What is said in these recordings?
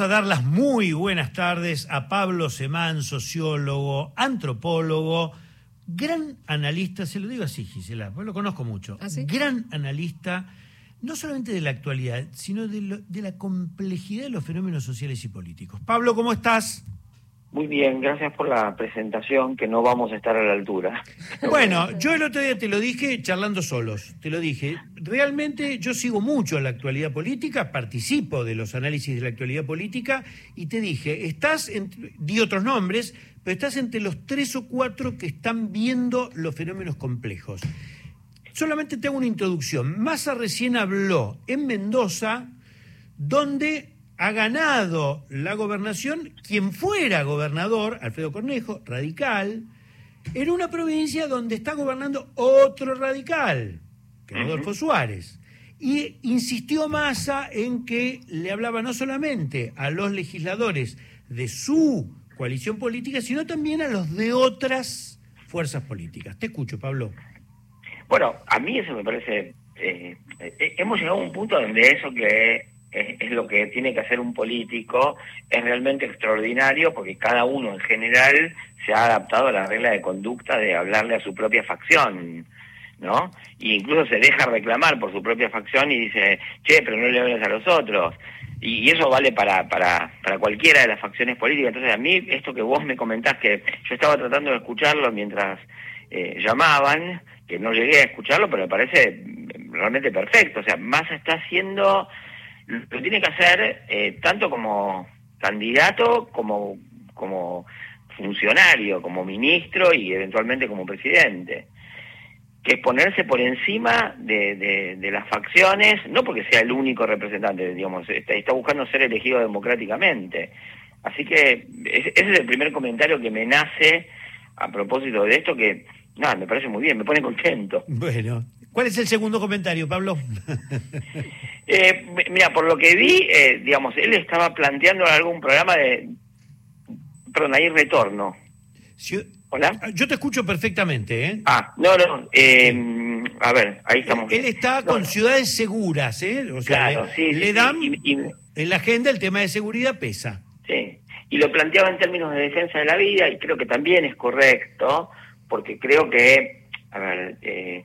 a dar las muy buenas tardes a Pablo Semán, sociólogo, antropólogo, gran analista, se lo digo así, Gisela, pues lo conozco mucho, ¿Ah, sí? gran analista, no solamente de la actualidad, sino de, lo- de la complejidad de los fenómenos sociales y políticos. Pablo, ¿cómo estás? Muy bien, gracias por la presentación, que no vamos a estar a la altura. Bueno, yo el otro día te lo dije charlando solos, te lo dije. Realmente yo sigo mucho la actualidad política, participo de los análisis de la actualidad política y te dije, estás, en, di otros nombres, pero estás entre los tres o cuatro que están viendo los fenómenos complejos. Solamente te hago una introducción. Massa recién habló en Mendoza, donde ha ganado la gobernación quien fuera gobernador, Alfredo Cornejo, radical, en una provincia donde está gobernando otro radical, que es Rodolfo Suárez. Y insistió Massa en que le hablaba no solamente a los legisladores de su coalición política, sino también a los de otras fuerzas políticas. Te escucho, Pablo. Bueno, a mí eso me parece... eh, eh, hemos llegado a un punto donde eso que es, lo que tiene que hacer un político es realmente extraordinario porque cada uno en general se ha adaptado a la regla de conducta de hablarle a su propia facción, ¿no? Y incluso se deja reclamar por su propia facción y dice, che, pero no le hables a los otros. Y, y eso vale para, para, para cualquiera de las facciones políticas. Entonces, a mí, esto que vos me comentás, que yo estaba tratando de escucharlo mientras eh, llamaban, que no llegué a escucharlo, pero me parece mm, realmente perfecto. O sea, Massa está haciendo lo tiene que hacer eh, tanto como candidato como, como funcionario, como ministro y eventualmente como presidente que es ponerse por encima de, de, las facciones, no porque sea el único representante, digamos, está, buscando ser elegido democráticamente. Así que ese es el primer comentario que me nace a propósito de esto, que nada, me parece muy bien, me pone contento. Bueno, ¿cuál es el segundo comentario, Pablo? Eh, mira, por lo que vi, eh, digamos, él estaba planteando algún programa de... Perdón, ahí retorno. Hola. yo te escucho perfectamente, ¿eh? Ah, no, no, eh, a ver, ahí estamos. Él está No, con ciudades seguras, ¿eh? O sea, Claro, le, sí, le sí, dan sí, y- y- en la agenda el tema de seguridad pesa. Sí, y lo planteaba en términos de defensa de la vida y creo que también es correcto, porque creo que, a ver, eh,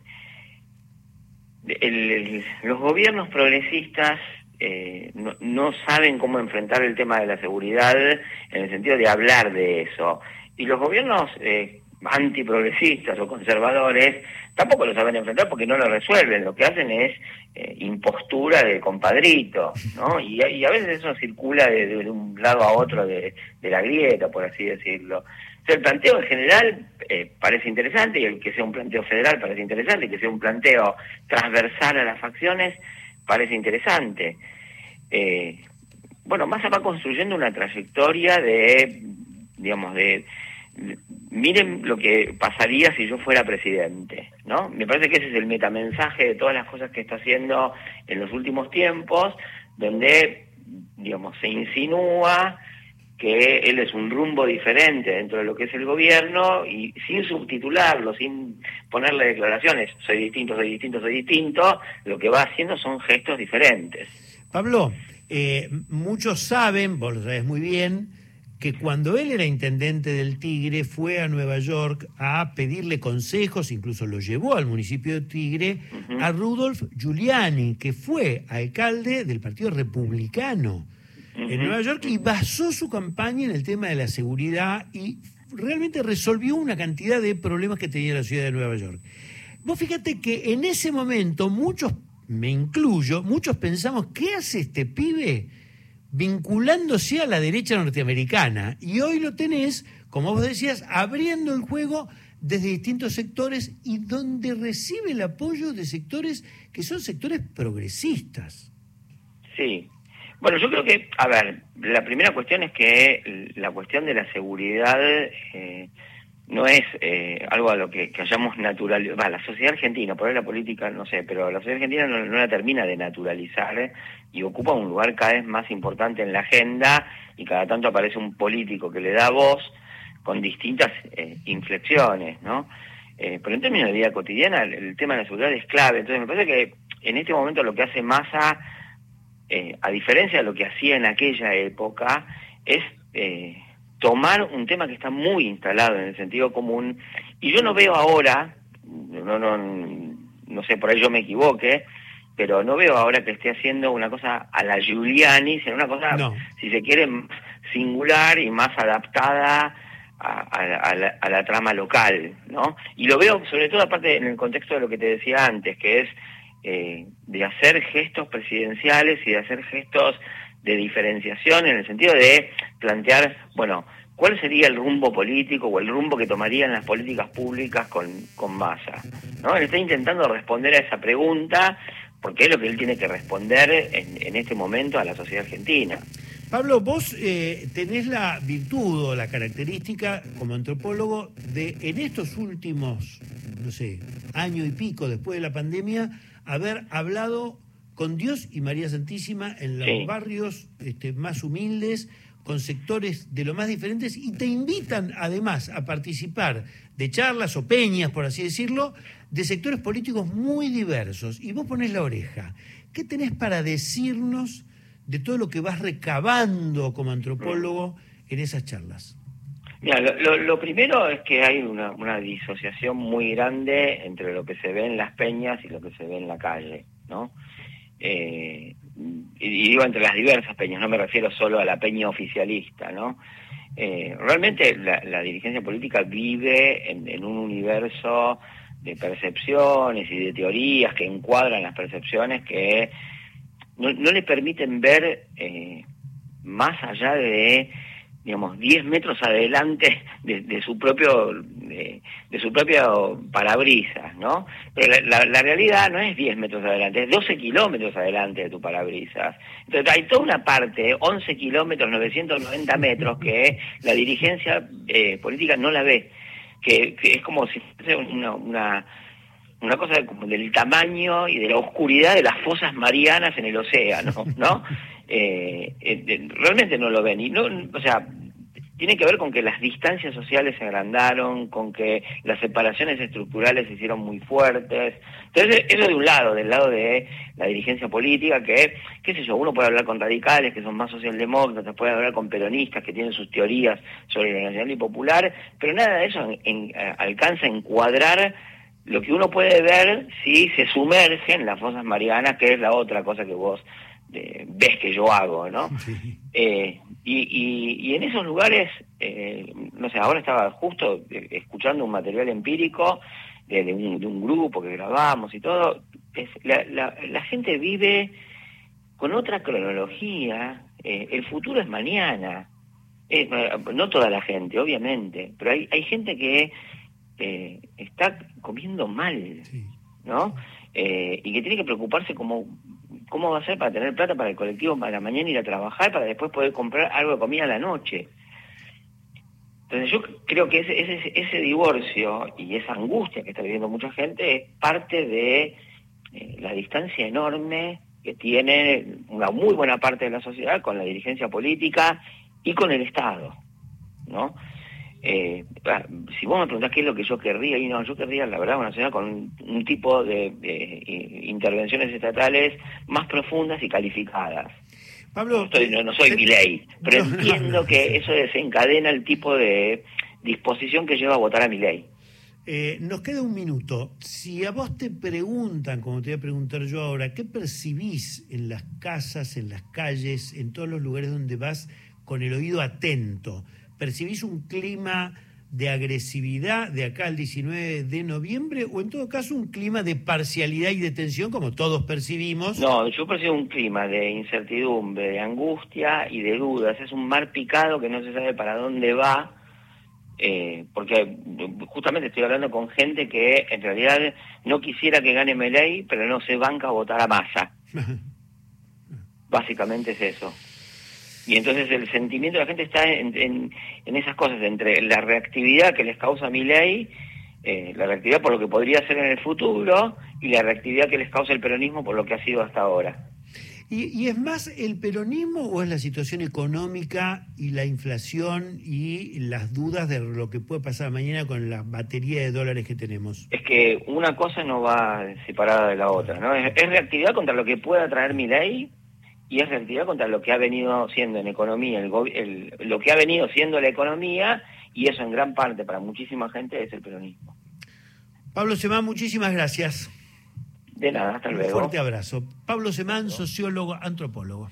el- los gobiernos progresistas eh, no, saben cómo enfrentar el tema de la seguridad en el sentido de hablar de eso. Y los gobiernos eh, antiprogresistas o conservadores tampoco lo saben enfrentar porque no lo resuelven. Lo que hacen es eh, impostura de compadrito, ¿no? Y, a- veces eso circula de, un lado a otro de la grieta, por así decirlo. El planteo en general eh, parece interesante y el que sea un planteo federal parece interesante, que sea un planteo transversal a las facciones parece interesante. Eh, bueno, Massa va construyendo una trayectoria de, digamos, de, de- miren lo que pasaría si yo fuera presidente, ¿no? Me parece que ese es el metamensaje de todas las cosas que está haciendo en los últimos tiempos, donde, digamos, se insinúa que él es un rumbo diferente dentro de lo que es el gobierno y sin subtitularlo, sin ponerle declaraciones, soy distinto, soy distinto, soy distinto, lo que va haciendo son gestos diferentes. Pablo, eh, muchos saben, vos lo sabés muy bien, que cuando él era intendente del Tigre fue a Nueva York a pedirle consejos, incluso lo llevó al municipio de Tigre, a Rudolf Giuliani, que fue alcalde del Partido Republicano en. Nueva York y basó su campaña en el tema de la seguridad y realmente resolvió una cantidad de problemas que tenía la ciudad de Nueva York. Vos fíjate que en ese momento muchos, me incluyo, muchos pensamos, ¿qué hace este pibe vinculándose a la derecha norteamericana? Y hoy lo tenés, como vos decías, abriendo el juego desde distintos sectores y donde recibe el apoyo de sectores que son sectores progresistas. Sí. Bueno, yo creo que, a ver, la primera cuestión es que la cuestión de la seguridad eh, no es eh, algo a lo que, hayamos naturalizado. Va, la sociedad argentina, por ahí la política, no sé, pero la sociedad argentina no, la termina de naturalizar y ocupa un lugar cada vez más importante en la agenda y cada tanto aparece un político que le da voz con distintas eh, inflexiones, ¿no? Eh, pero en términos de vida cotidiana, el, el tema de la seguridad es clave. Entonces, me parece que en este momento lo que hace Massa eh, a diferencia de lo que hacía en aquella época, es eh, tomar un tema que está muy instalado en el sentido común, y yo no veo ahora, no, no, no sé, por ahí yo me equivoque, pero no veo ahora que esté haciendo una cosa a la Giuliani, sino una cosa, si se quiere, singular y más adaptada a, la, trama local, ¿no? Y lo veo sobre todo aparte en el contexto de lo que te decía antes, que es eh, de hacer gestos presidenciales y de hacer gestos de diferenciación en el sentido de plantear, bueno, cuál sería el rumbo político o el rumbo que tomarían las políticas públicas con, con masa. ¿no? Él está intentando responder a esa pregunta porque es lo que él tiene que responder en, en este momento a la sociedad argentina. Pablo, vos eh, tenés la virtud o la característica como antropólogo de en estos últimos, no sé, año y pico después de la pandemia, haber hablado con Dios y María Santísima en los barrios este, más humildes, con sectores de lo más diferentes y te invitan además a participar de charlas o peñas, por así decirlo, de sectores políticos muy diversos. Y vos ponés la oreja. ¿Qué tenés para decirnos? de todo lo que vas recabando como antropólogo en esas charlas? Mira, lo, primero es que hay una, disociación muy grande entre lo que se ve en las peñas y lo que se ve en la calle, ¿no? Eh, y, digo entre las diversas peñas, no me refiero solo a la peña oficialista, ¿no? Eh, realmente la, dirigencia política vive en, un universo de percepciones y de teorías que encuadran las percepciones que no, no le permiten ver eh, más allá de digamos 10 metros adelante de, su propio de, su propio parabrisas no pero la, la, realidad no es 10 metros adelante es 12 kilómetros adelante de tu parabrisas entonces hay toda una parte 11 kilómetros 990 metros que la dirigencia eh, política no la ve que, que es como si fuese una, una una cosa como del tamaño y de la oscuridad de las fosas marianas en el océano, ¿no? Eh, eh, realmente no lo ven. Y no, o sea, tiene que ver con que las distancias sociales se agrandaron, con que las separaciones estructurales se hicieron muy fuertes. Entonces, eso de un lado, del lado de la dirigencia política, que, qué sé yo, uno puede hablar con radicales que son más socialdemócratas, puede hablar con peronistas que tienen sus teorías sobre el nacional y popular, pero nada de eso alcanza a encuadrar lo que uno puede ver si se sumerge en las fosas marianas, que es la otra cosa que vos eh, ves que yo hago, ¿no? Eh, y, y, en esos lugares, eh, no sé, ahora estaba justo escuchando un material empírico de, un, de un, grupo que grabamos y todo, es, la, la, la, gente vive con otra cronología, el futuro es mañana, no toda la gente, obviamente, pero hay, hay gente que eh, está comiendo mal, ¿no? Eh, y que tiene que preocuparse cómo, cómo va a ser para tener plata para el colectivo para la mañana ir a trabajar para después poder comprar algo de comida a la noche. Entonces yo creo que ese, ese, ese divorcio y esa angustia que está viviendo mucha gente es parte de eh, la distancia enorme que tiene una muy buena parte de la sociedad con la dirigencia política y con el Estado, ¿no? Eh, si vos me preguntás qué es lo que yo querría, y no, yo querría, la verdad, una ciudad con un, tipo de, intervenciones estatales más profundas y calificadas. Pablo, no, soy mi ley, pero entiendo que eso desencadena el tipo de disposición que lleva a votar a mi ley. Eh, nos queda un minuto. Si a vos te preguntan, como te voy a preguntar yo ahora, ¿qué percibís en las casas, en las calles, en todos los lugares donde vas con el oído atento? ¿Percibís un clima de agresividad de acá al 19 de noviembre o en todo caso un clima de parcialidad y de tensión como todos percibimos? No, yo percibo un clima de incertidumbre, de angustia y de dudas. Es un mar picado que no se sabe para dónde va. Eh, porque justamente estoy hablando con gente que en realidad no quisiera que gane Meley, pero no se banca a votar a masa. Básicamente es eso. Y entonces el sentimiento de la gente está en, en, esas cosas, entre la reactividad que les causa mi ley, eh, la reactividad por lo que podría ser en el futuro y la reactividad que les causa el peronismo por lo que ha sido hasta ahora. ¿Y, y es más el peronismo o es la situación económica y la inflación y las dudas de lo que puede pasar mañana con la batería de dólares que tenemos? Es que una cosa no va separada de la otra, ¿no? Es, es reactividad contra lo que pueda traer mi ley y es reactividad contra lo que ha venido siendo en economía, el, lo que ha venido siendo la economía, y eso en gran parte para muchísima gente es el peronismo. Pablo Semán, muchísimas gracias. De nada, hasta luego. Un fuerte abrazo. Pablo Semán, sociólogo, antropólogo.